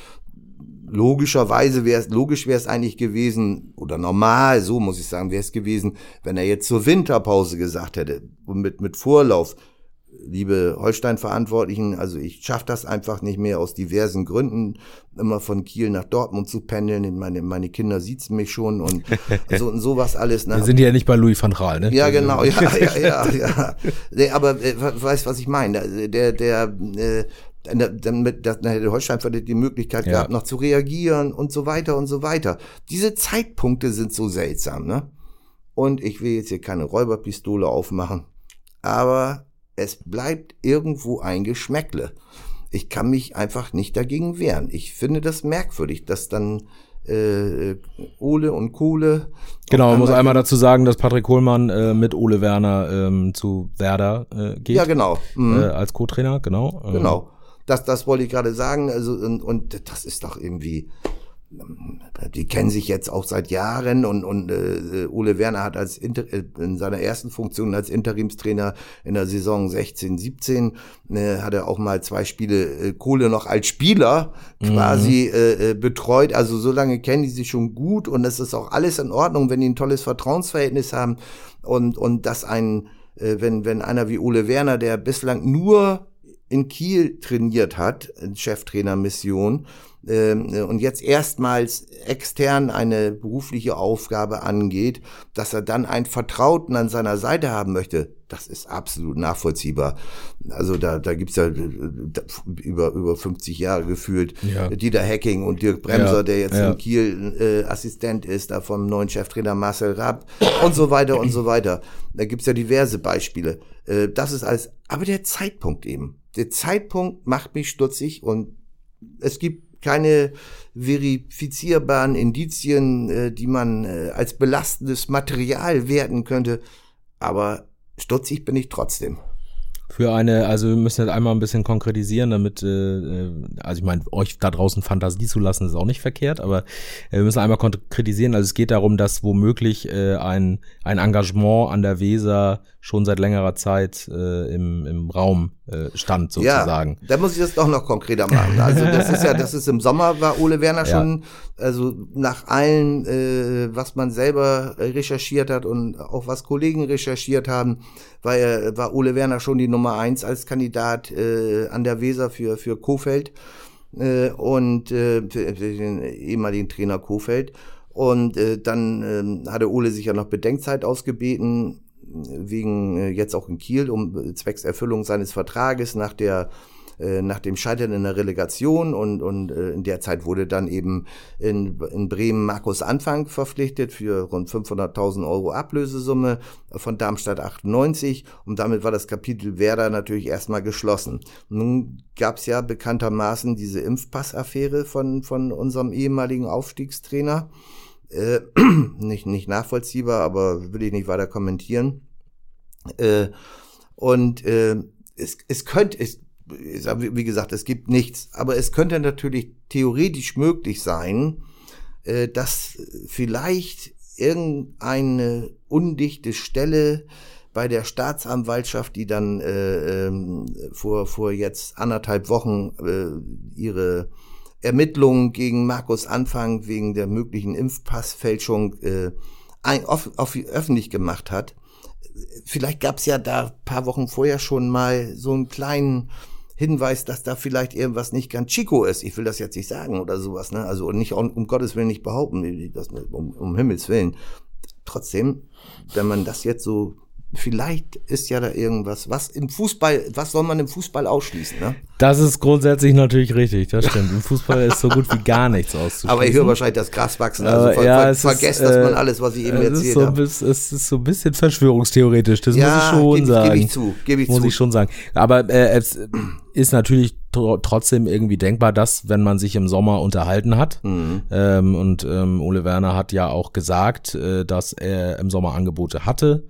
Logischerweise wäre es, logisch wäre es eigentlich gewesen, oder normal, so muss ich sagen, wäre es gewesen, wenn er jetzt zur Winterpause gesagt hätte, mit, mit Vorlauf, liebe Holstein-Verantwortlichen, also ich schaffe das einfach nicht mehr aus diversen Gründen, immer von Kiel nach Dortmund zu pendeln. Meine, meine Kinder siezen mich schon und so und sowas alles.
Ne? Wir sind ja nicht bei Louis van Raal, ne?
Ja, genau, ja, ja, ja, ja. Nee, aber äh, weißt, was ich meine? Der, der, äh, dann, dann hätte Holstein die Möglichkeit ja. gehabt, noch zu reagieren und so weiter und so weiter. Diese Zeitpunkte sind so seltsam, ne? Und ich will jetzt hier keine Räuberpistole aufmachen, aber es bleibt irgendwo ein Geschmäckle. Ich kann mich einfach nicht dagegen wehren. Ich finde das merkwürdig, dass dann äh, Ole und Kohle.
Genau, man muss einmal dazu sagen, dass Patrick Kohlmann äh, mit Ole Werner ähm, zu Werder äh, geht.
Ja, genau.
Mhm. Äh, als Co-Trainer, genau.
Genau. Das, das wollte ich gerade sagen. Also, und, und das ist doch irgendwie, die kennen sich jetzt auch seit Jahren und, und äh, Ole Werner hat als Inter äh, in seiner ersten Funktion als Interimstrainer in der Saison 16, 17 äh, hat er auch mal zwei Spiele äh, Kohle noch als Spieler quasi mhm. äh, äh, betreut. Also so lange kennen die sich schon gut und es ist auch alles in Ordnung, wenn die ein tolles Vertrauensverhältnis haben und und dass ein äh, wenn wenn einer wie Ole Werner, der bislang nur in Kiel trainiert hat, Cheftrainermission, ähm, und jetzt erstmals extern eine berufliche Aufgabe angeht, dass er dann einen Vertrauten an seiner Seite haben möchte, das ist absolut nachvollziehbar. Also da, da gibt's ja über, über 50 Jahre gefühlt ja. Dieter Hacking und Dirk Bremser, ja. der jetzt ja. in Kiel äh, Assistent ist, da vom neuen Cheftrainer Marcel Rapp und so weiter und so weiter. Da gibt's ja diverse Beispiele. Äh, das ist alles, aber der Zeitpunkt eben. Der Zeitpunkt macht mich stutzig und es gibt keine verifizierbaren Indizien, äh, die man äh, als belastendes Material werten könnte. Aber stutzig bin ich trotzdem.
Für eine, also wir müssen jetzt einmal ein bisschen konkretisieren, damit, äh, äh, also ich meine, euch da draußen Fantasie zu lassen, ist auch nicht verkehrt, aber äh, wir müssen einmal konkretisieren. Also es geht darum, dass womöglich äh, ein, ein Engagement an der Weser schon seit längerer Zeit äh, im, im Raum äh, stand, sozusagen.
Ja, da muss ich das doch noch konkreter machen. Also das ist ja, das ist im Sommer, war Ole Werner schon, ja. also nach allen, äh, was man selber recherchiert hat und auch was Kollegen recherchiert haben, war, war Ole Werner schon die Nummer eins als Kandidat äh, an der Weser für, für Kofeld äh, und äh, für den ehemaligen Trainer Kofeld. Und äh, dann äh, hatte Ole sich ja noch Bedenkzeit ausgebeten wegen äh, jetzt auch in Kiel um äh, zwecks Erfüllung seines Vertrages nach der äh, nach dem Scheitern in der Relegation und, und in der Zeit wurde dann eben in, in Bremen Markus Anfang verpflichtet für rund 500.000 Euro Ablösesumme von Darmstadt 98 und damit war das Kapitel Werder natürlich erstmal geschlossen. Nun gab es ja bekanntermaßen diese Impfpassaffäre von, von unserem ehemaligen Aufstiegstrainer. Äh, nicht, nicht nachvollziehbar, aber will ich nicht weiter kommentieren. Äh, und äh, es, es könnte, es, wie gesagt, es gibt nichts, aber es könnte natürlich theoretisch möglich sein, äh, dass vielleicht irgendeine undichte Stelle bei der Staatsanwaltschaft, die dann äh, ähm, vor, vor jetzt anderthalb Wochen äh, ihre Ermittlungen gegen Markus Anfang wegen der möglichen Impfpassfälschung äh, ein, off, off, öffentlich gemacht hat. Vielleicht gab es ja da paar Wochen vorher schon mal so einen kleinen Hinweis, dass da vielleicht irgendwas nicht ganz Chico ist. Ich will das jetzt nicht sagen oder sowas, ne? Also nicht um Gottes Willen nicht behaupten, das, um, um Himmels Willen. Trotzdem, wenn man das jetzt so vielleicht ist ja da irgendwas, was im Fußball, was soll man im Fußball ausschließen, ne?
Das ist grundsätzlich natürlich richtig, das stimmt. Im Fußball ist so gut wie gar nichts auszuschließen.
Aber ich höre wahrscheinlich das Gras wachsen, also ver ja, ver vergesst das mal äh, alles, was ich eben erzählt
so habe. Es ist so ein bisschen verschwörungstheoretisch, das ja, muss ich schon geb, sagen. Gebe
ich zu, gebe ich
muss
zu.
Muss ich schon sagen. Aber äh, es ist natürlich tr trotzdem irgendwie denkbar, dass, wenn man sich im Sommer unterhalten hat, mhm. ähm, und ähm, Ole Werner hat ja auch gesagt, äh, dass er im Sommer Angebote hatte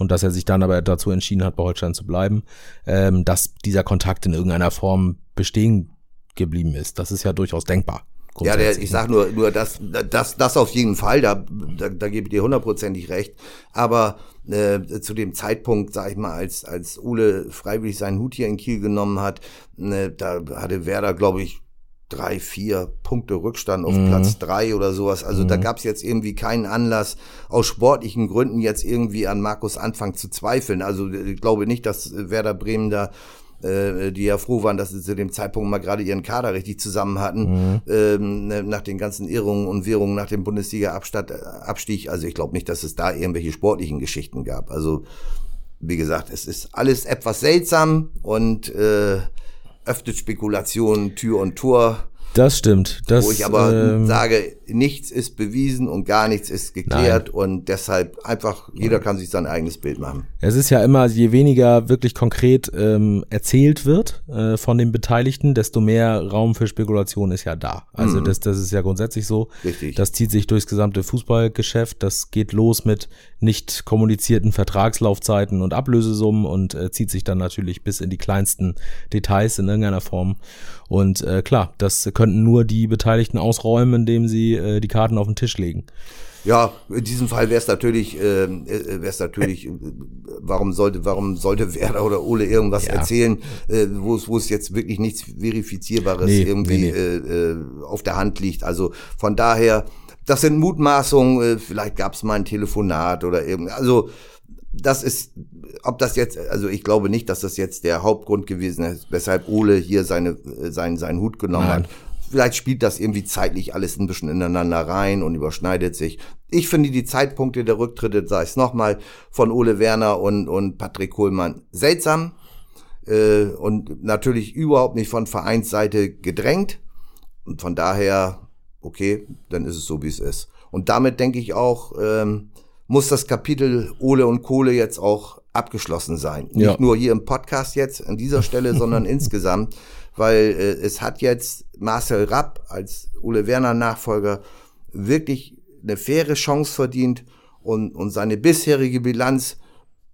und dass er sich dann aber dazu entschieden hat, bei Holstein zu bleiben, ähm, dass dieser Kontakt in irgendeiner Form bestehen geblieben ist. Das ist ja durchaus denkbar.
Ja, der, ich sag nur, nur das, das, das auf jeden Fall, da, da, da gebe ich dir hundertprozentig recht. Aber äh, zu dem Zeitpunkt, sag ich mal, als, als Ule freiwillig seinen Hut hier in Kiel genommen hat, ne, da hatte Werder, glaube ich, drei, vier Punkte Rückstand auf mhm. Platz drei oder sowas. Also mhm. da gab es jetzt irgendwie keinen Anlass, aus sportlichen Gründen jetzt irgendwie an Markus Anfang zu zweifeln. Also ich glaube nicht, dass Werder Bremen da äh, die ja froh waren, dass sie zu dem Zeitpunkt mal gerade ihren Kader richtig zusammen hatten, mhm. ähm, ne, nach den ganzen Irrungen und Wirrungen nach dem Bundesliga-Abstieg. Also ich glaube nicht, dass es da irgendwelche sportlichen Geschichten gab. Also wie gesagt, es ist alles etwas seltsam und äh, öffnet Spekulationen Tür und Tor.
Das stimmt. Das,
wo ich aber ähm, sage, nichts ist bewiesen und gar nichts ist geklärt nein. und deshalb einfach, jeder kann sich sein eigenes Bild machen.
Es ist ja immer, je weniger wirklich konkret ähm, erzählt wird äh, von den Beteiligten, desto mehr Raum für Spekulation ist ja da. Also mhm. das, das ist ja grundsätzlich so.
Richtig.
Das zieht sich durchs gesamte Fußballgeschäft. Das geht los mit nicht kommunizierten Vertragslaufzeiten und Ablösesummen und äh, zieht sich dann natürlich bis in die kleinsten Details in irgendeiner Form. Und äh, klar, das könnten nur die Beteiligten ausräumen, indem sie äh, die Karten auf den Tisch legen.
Ja, in diesem Fall wäre es natürlich, äh, wäre es natürlich, äh, warum sollte, warum sollte Werder oder Ole irgendwas ja. erzählen, äh, wo es, wo es jetzt wirklich nichts verifizierbares nee, irgendwie nee, nee. Äh, äh, auf der Hand liegt. Also von daher, das sind Mutmaßungen. Äh, vielleicht gab es mal ein Telefonat oder irgend, also das ist, ob das jetzt, also ich glaube nicht, dass das jetzt der Hauptgrund gewesen ist, weshalb Ole hier seine, äh, seinen, seinen Hut genommen Nein. hat. Vielleicht spielt das irgendwie zeitlich alles ein bisschen ineinander rein und überschneidet sich. ich finde die Zeitpunkte der Rücktritte, sei es nochmal, von Ole Werner und, und Patrick Kohlmann seltsam äh, und natürlich überhaupt nicht von Vereinsseite gedrängt. Und von daher, okay, dann ist es so, wie es ist. Und damit denke ich auch, ähm, muss das Kapitel Ole und Kohle jetzt auch abgeschlossen sein. Ja. Nicht nur hier im Podcast jetzt an dieser Stelle, sondern insgesamt, weil äh, es hat jetzt Marcel Rapp als Ole Werner Nachfolger wirklich eine faire Chance verdient und, und seine bisherige Bilanz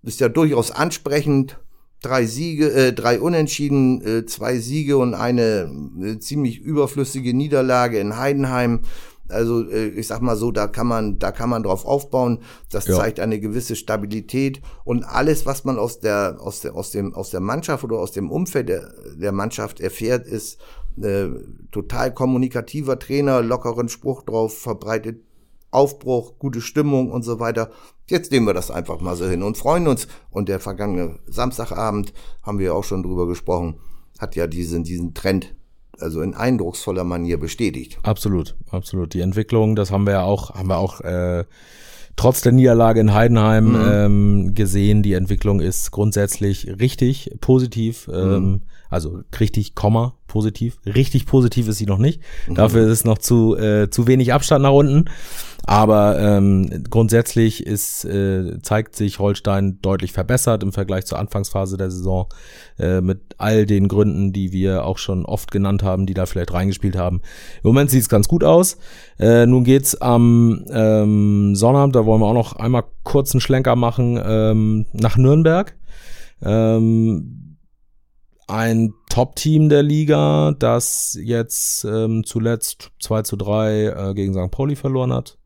ist ja durchaus ansprechend. Drei Siege, äh, drei Unentschieden, äh, zwei Siege und eine äh, ziemlich überflüssige Niederlage in Heidenheim. Also äh, ich sag mal so, da kann man, da kann man drauf aufbauen. Das ja. zeigt eine gewisse Stabilität und alles, was man aus der, aus der, aus dem, aus der Mannschaft oder aus dem Umfeld der, der Mannschaft erfährt, ist äh, total kommunikativer Trainer, lockeren Spruch drauf, verbreitet Aufbruch, gute Stimmung und so weiter. Jetzt nehmen wir das einfach mal so hin und freuen uns. Und der vergangene Samstagabend haben wir auch schon drüber gesprochen, hat ja diesen, diesen Trend also in eindrucksvoller Manier bestätigt.
Absolut, absolut. Die Entwicklung, das haben wir ja auch, haben wir auch äh, trotz der Niederlage in Heidenheim mhm. ähm, gesehen. Die Entwicklung ist grundsätzlich richtig positiv. Ähm, mhm. Also richtig, Komma, positiv. Richtig positiv ist sie noch nicht. Mhm. Dafür ist es noch zu, äh, zu wenig Abstand nach unten. Aber ähm, grundsätzlich ist, äh, zeigt sich Holstein deutlich verbessert im Vergleich zur Anfangsphase der Saison äh, mit all den Gründen, die wir auch schon oft genannt haben, die da vielleicht reingespielt haben. Im Moment sieht es ganz gut aus. Äh, nun geht's am ähm, Sonnabend, da wollen wir auch noch einmal kurz einen Schlenker machen, ähm, nach Nürnberg. Ähm, ein Top-Team der Liga, das jetzt ähm, zuletzt 2 zu 3 äh, gegen St. Pauli verloren hat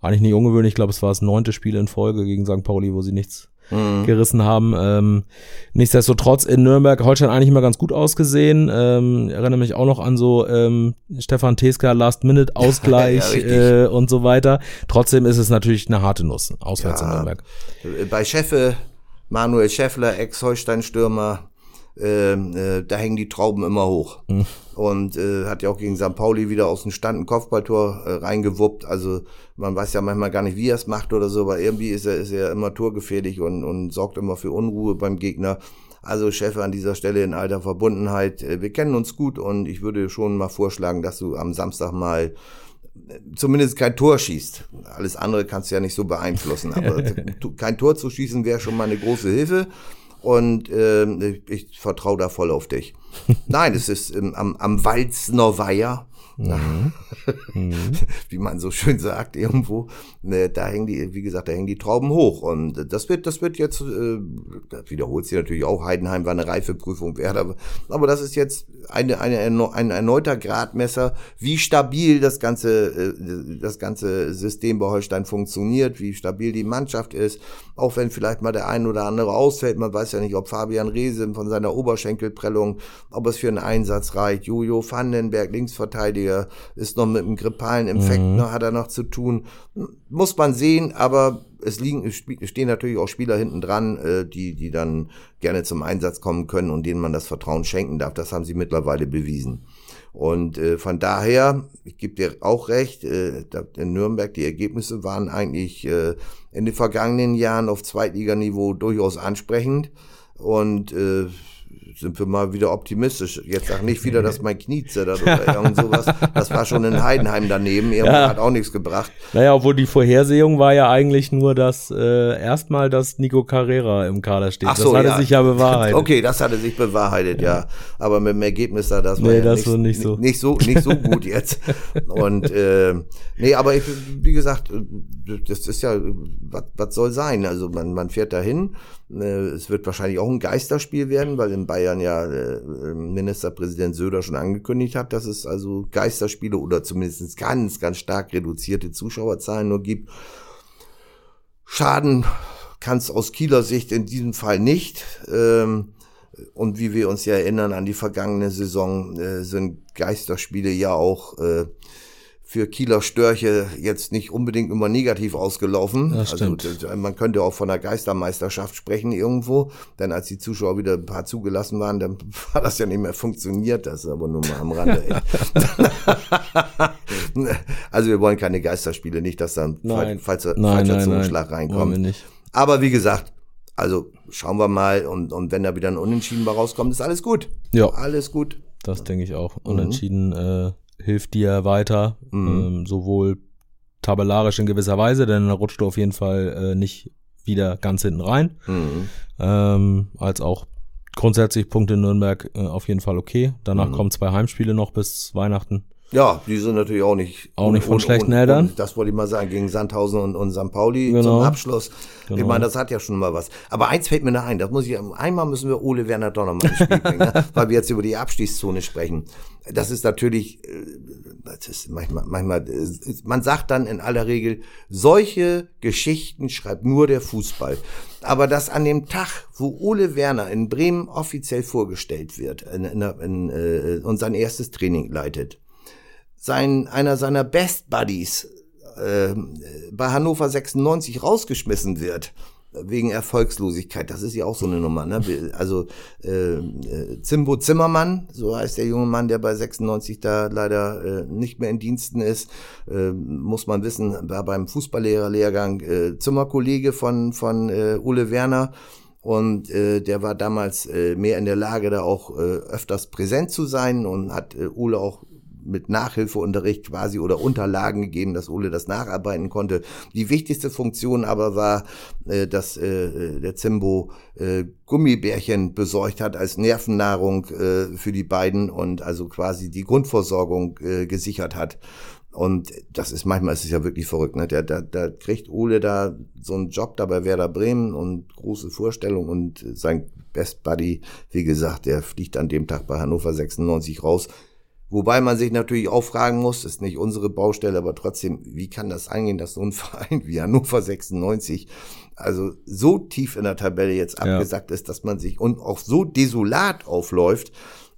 eigentlich nicht ungewöhnlich. Ich glaube, es war das neunte Spiel in Folge gegen St. Pauli, wo sie nichts mhm. gerissen haben. Ähm, nichtsdestotrotz in Nürnberg Holstein eigentlich immer ganz gut ausgesehen. Ähm, erinnere mich auch noch an so ähm, Stefan Teska Last-Minute-Ausgleich ja, äh, und so weiter. Trotzdem ist es natürlich eine harte Nuss, auswärts ja, in Nürnberg.
Bei Scheffe, Manuel Schäffler, Ex-Holstein-Stürmer, äh, da hängen die Trauben immer hoch. Mhm. Und äh, hat ja auch gegen St. Pauli wieder aus dem Stand ein Kopfballtor äh, reingewuppt. Also man weiß ja manchmal gar nicht, wie er es macht oder so, aber irgendwie ist er, ist er immer torgefährlich und, und sorgt immer für Unruhe beim Gegner. Also Chef an dieser Stelle in alter Verbundenheit. Äh, wir kennen uns gut und ich würde schon mal vorschlagen, dass du am Samstag mal äh, zumindest kein Tor schießt. Alles andere kannst du ja nicht so beeinflussen. Aber kein Tor zu schießen wäre schon mal eine große Hilfe und äh, ich, ich vertraue da voll auf dich. Nein, es ist ähm, am, am Walzner Weiher Mhm. Wie man so schön sagt irgendwo. Ne, da hängen die, wie gesagt, da hängen die Trauben hoch. Und das wird, das wird jetzt, äh, das wiederholt sich natürlich auch, Heidenheim war eine Reifeprüfung wert, aber, aber das ist jetzt eine, eine, ein erneuter Gradmesser, wie stabil das ganze, äh, das ganze System bei Holstein funktioniert, wie stabil die Mannschaft ist, auch wenn vielleicht mal der ein oder andere ausfällt. Man weiß ja nicht, ob Fabian Reese von seiner Oberschenkelprellung, ob es für einen Einsatz reicht. Jojo Vandenberg, Linksverteidiger, Verteidiger, ist noch mit einem grippalen Infekt, mhm. noch, hat er noch zu tun. Muss man sehen, aber es liegen, stehen natürlich auch Spieler hinten dran, äh, die, die dann gerne zum Einsatz kommen können und denen man das Vertrauen schenken darf. Das haben sie mittlerweile bewiesen. Und äh, von daher, ich gebe dir auch recht, äh, in Nürnberg die Ergebnisse waren eigentlich in den vergangenen Jahren auf Zweitliganiveau durchaus ansprechend. Und äh, sind wir mal wieder optimistisch. Jetzt sag nicht wieder, dass mein Knie zittert oder irgend sowas. Das war schon in Heidenheim daneben. Irgendwann ja. hat auch nichts gebracht.
Naja, obwohl die Vorhersehung war ja eigentlich nur, dass äh, erstmal, dass Nico Carrera im Kader steht. Ach so, das hatte ja. sich ja bewahrheitet.
Okay, das hatte sich bewahrheitet, ja. ja. Aber mit dem Ergebnis da, das war
nee,
ja
das nicht, nicht, so.
nicht so nicht so gut jetzt. Und äh, nee, aber ich, wie gesagt, das ist ja, was, was soll sein? Also man, man fährt dahin äh, es wird wahrscheinlich auch ein Geisterspiel werden, weil in Bayern ja äh, Ministerpräsident Söder schon angekündigt hat, dass es also Geisterspiele oder zumindest ganz, ganz stark reduzierte Zuschauerzahlen nur gibt. Schaden kann es aus Kieler Sicht in diesem Fall nicht. Ähm, und wie wir uns ja erinnern an die vergangene Saison, äh, sind Geisterspiele ja auch für Kieler Störche jetzt nicht unbedingt immer negativ ausgelaufen.
Das
also
stimmt.
das, man könnte auch von einer Geistermeisterschaft sprechen irgendwo, denn als die Zuschauer wieder ein paar zugelassen waren, dann war das ja nicht mehr funktioniert. Das ist aber nur mal am Rande. also wir wollen keine Geisterspiele, nicht, dass dann
Nein.
falls falscher
nein,
Zungenschlag
nein.
reinkommt.
Wir nicht.
Aber wie gesagt, also schauen wir mal und, und wenn da wieder ein Unentschieden rauskommt, ist alles gut.
Ja.
Alles gut.
Das denke ich auch. Unentschieden äh, hilft dir weiter, ähm, sowohl tabellarisch in gewisser Weise, denn dann rutscht du auf jeden Fall äh, nicht wieder ganz hinten rein,
Mhm.
ähm, als auch grundsätzlich Punkte in Nürnberg äh, auf jeden Fall okay. Danach kommen zwei Heimspiele noch bis Weihnachten.
Ja, die sind natürlich auch nicht
Auch nicht von schlechten Eltern.
das wollte ich mal sagen, gegen Sandhausen und, und St. Pauli
Genau.
zum Abschluss. Ich
Genau.
meine, das hat ja schon mal was. Aber eins fällt mir noch ein, das muss ich, einmal müssen wir Ole Werner doch noch mal ins Spiel bringen, ne? weil wir jetzt über die Abstiegszone sprechen. Das ist natürlich, äh, das ist manchmal, manchmal, äh, man sagt dann in aller Regel, solche Geschichten schreibt nur der Fußball. Aber dass an dem Tag, wo Ole Werner in Bremen offiziell vorgestellt wird in, in, in, äh, und sein erstes Training leitet, sein, einer seiner Best Buddies äh, bei Hannover 96 rausgeschmissen wird wegen Erfolgslosigkeit. Das ist ja auch so eine Nummer. Ne? Also äh, äh, Zimbo Zimmermann, so heißt der junge Mann, der bei 96 da leider äh, nicht mehr in Diensten ist, äh, muss man wissen, war beim Fußballlehrerlehrgang äh, Zimmerkollege von von äh, Ole Werner. Und äh, der war damals äh, mehr in der Lage, da auch äh, öfters präsent zu sein und hat äh, Ole auch mit Nachhilfeunterricht quasi oder Unterlagen gegeben, dass Ole das nacharbeiten konnte. Die wichtigste Funktion aber war, äh, dass äh, der Zimbo äh, Gummibärchen besorgt hat als Nervennahrung äh, für die beiden und also quasi die Grundversorgung äh, gesichert hat. Und das ist manchmal ist es ja wirklich verrückt. Ne? Der, da, da kriegt Ole da so einen Job da bei Werder Bremen und große Vorstellung und sein Best Buddy, wie gesagt, der fliegt an dem Tag bei Hannover 96 raus. Wobei man sich natürlich auch fragen muss, ist nicht unsere Baustelle, aber trotzdem, wie kann das eingehen, dass so ein Verein wie Hannover 96 also so tief in der Tabelle jetzt
Ja.
abgesackt ist, dass man sich und auch so desolat aufläuft,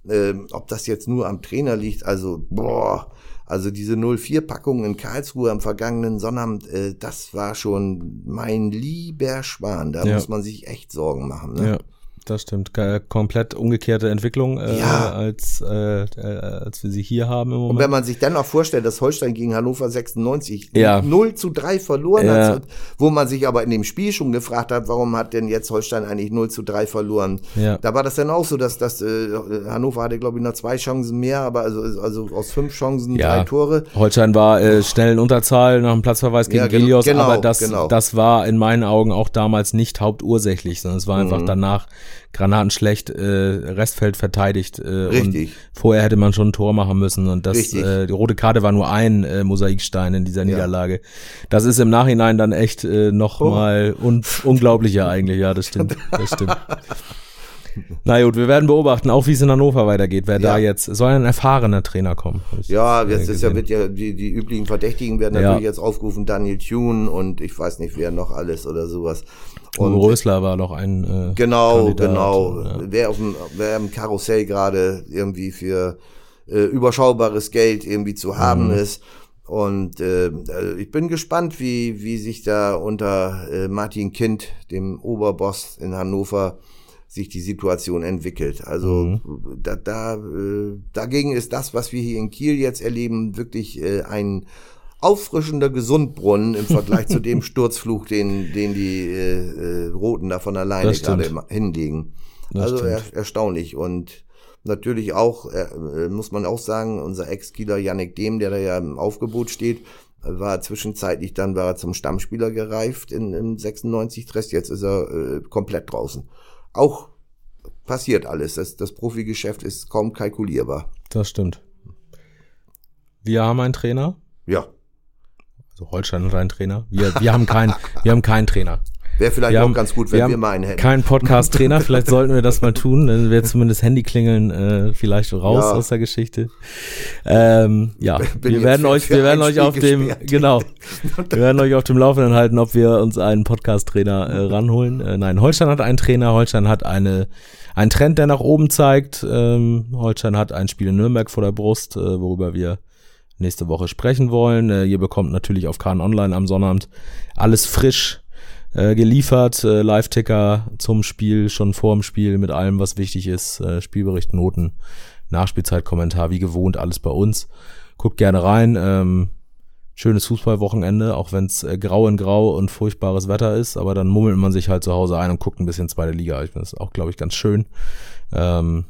ähm, ob das jetzt nur am Trainer liegt, also boah, also diese 04-Packung in Karlsruhe am vergangenen Sonnabend, äh, das war schon mein lieber Schwan. Da
Ja.
muss man sich echt Sorgen machen. Ne?
Ja, das stimmt. Ge- Komplett umgekehrte Entwicklung, äh,
Ja.
als, äh, äh, als wir sie hier haben im
Und
Moment.
wenn man sich dann auch vorstellt, dass Holstein gegen Hannover 96
Ja.
0 zu 3 verloren
Ja.
hat, wo man sich aber in dem Spiel schon gefragt hat, warum hat denn jetzt Holstein eigentlich 0 zu 3 verloren?
Ja.
Da war das dann auch so, dass das äh, Hannover hatte, glaube ich, noch zwei Chancen mehr, aber also, also aus fünf Chancen
Ja.
drei Tore.
Holstein war äh, schnell in Unterzahl nach dem Platzverweis gegen
Ja,
Gilios,
genau,
aber das,
genau.
das war in meinen Augen auch damals nicht hauptursächlich, sondern es war einfach
Mhm.
danach granatenschlecht äh, Restfeld verteidigt. Äh,
Richtig.
Und vorher hätte man schon ein Tor machen müssen und das
Richtig.
äh, die rote Karte war nur ein äh, Mosaikstein in dieser Niederlage. Das ist im Nachhinein dann echt äh, noch
Oh.
mal un unglaublicher eigentlich, ja, das stimmt, das stimmt. Na gut, wir werden beobachten, auch wie es in Hannover weitergeht, wer da
Ja.
jetzt, soll ein erfahrener Trainer kommen.
Ja,
äh,
jetzt ist ja,
gesehen.
wird ja die, die üblichen Verdächtigen werden
Ja.
natürlich jetzt aufgerufen, Daniel Thune und ich weiß nicht, wer noch alles oder sowas. Und
Rösler war noch ein äh,
Genau,
Kandidat,
genau.
Ja.
Wer, auf dem, wer im Karussell gerade irgendwie für äh, überschaubares Geld irgendwie zu haben
Mhm.
ist. Und äh, also ich bin gespannt, wie, wie sich da unter äh, Martin Kind, dem Oberboss in Hannover, sich die Situation entwickelt. Also
Mhm.
da, da äh, dagegen ist das, was wir hier in Kiel jetzt erleben, wirklich äh, ein auffrischender Gesundbrunnen im Vergleich zu dem Sturzfluch, den, den die äh, äh, Roten da von alleine gerade hinlegen.
Das
also er, erstaunlich und natürlich auch, äh, muss man auch sagen, unser Ex-Kieler Yannick Dehm, der da ja im Aufgebot steht, war zwischenzeitlich dann war er zum Stammspieler gereift in, im 96 Trest, jetzt ist er äh, komplett draußen. Auch passiert alles. Das, das Profigeschäft ist kaum kalkulierbar.
Das stimmt. Wir haben einen Trainer,
Ja.
Also Holstein hat einen Trainer. Wir, wir haben keinen, wir haben keinen Trainer.
Wäre vielleicht
Wir
auch
haben-
ganz gut,
wir
wenn
haben
wir mal einen hätten.
Kein Podcast-Trainer, vielleicht sollten wir das mal tun, dann wäre zumindest Handyklingeln äh, vielleicht raus
Ja.
aus der Geschichte. Ähm, ja, wir werden euch, wir werden euch auf dem, genau, wir werden euch auf dem Laufenden halten, ob wir uns einen Podcast-Trainer äh, ranholen. Äh, nein, Holstein hat einen Trainer, Holstein hat eine, einen Trend, der nach oben zeigt. Ähm, Holstein hat ein Spiel in Nürnberg vor der Brust, äh, worüber wir nächste Woche sprechen wollen. Äh, ihr bekommt natürlich auf Kahn Online am Sonnabend alles frisch äh, geliefert. Äh, Live-Ticker zum Spiel, schon vor dem Spiel mit allem, was wichtig ist. Äh, Spielbericht, Noten, Nachspielzeitkommentar, wie gewohnt, alles bei uns. Guckt gerne rein. Ähm, schönes Fußballwochenende, auch wenn es äh, grau in grau und furchtbares Wetter ist, aber dann mummelt man sich halt zu Hause ein und guckt ein bisschen zweite Liga. Ich finde das auch, glaube ich, ganz schön. Ähm,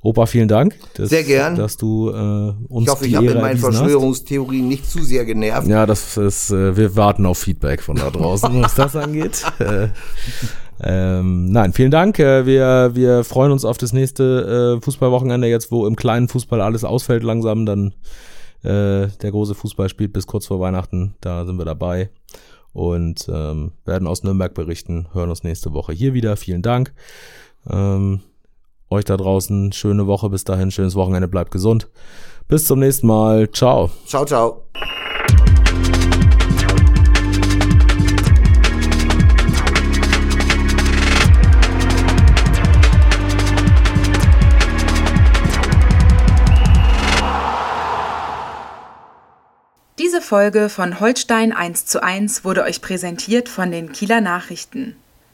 Opa, vielen Dank.
Dass, sehr gern.
Dass du äh, uns
Ich hoffe, ich habe in meinen Verschwörungstheorien nicht zu sehr genervt.
Ja, das ist, äh, wir warten auf Feedback von da draußen, was das angeht. Äh, ähm, nein, vielen Dank. Äh, wir, wir freuen uns auf das nächste äh, Fußballwochenende jetzt, wo im kleinen Fußball alles ausfällt langsam. Dann äh, der große Fußball spielt bis kurz vor Weihnachten. Da sind wir dabei und ähm, werden aus Nürnberg berichten. Hören uns nächste Woche hier wieder. Vielen Dank. Ähm, euch da draußen schöne Woche bis dahin, schönes Wochenende, bleibt gesund. Bis zum nächsten Mal. Ciao.
Ciao, ciao.
Diese Folge von Holstein 1 zu 1 wurde euch präsentiert von den Kieler Nachrichten.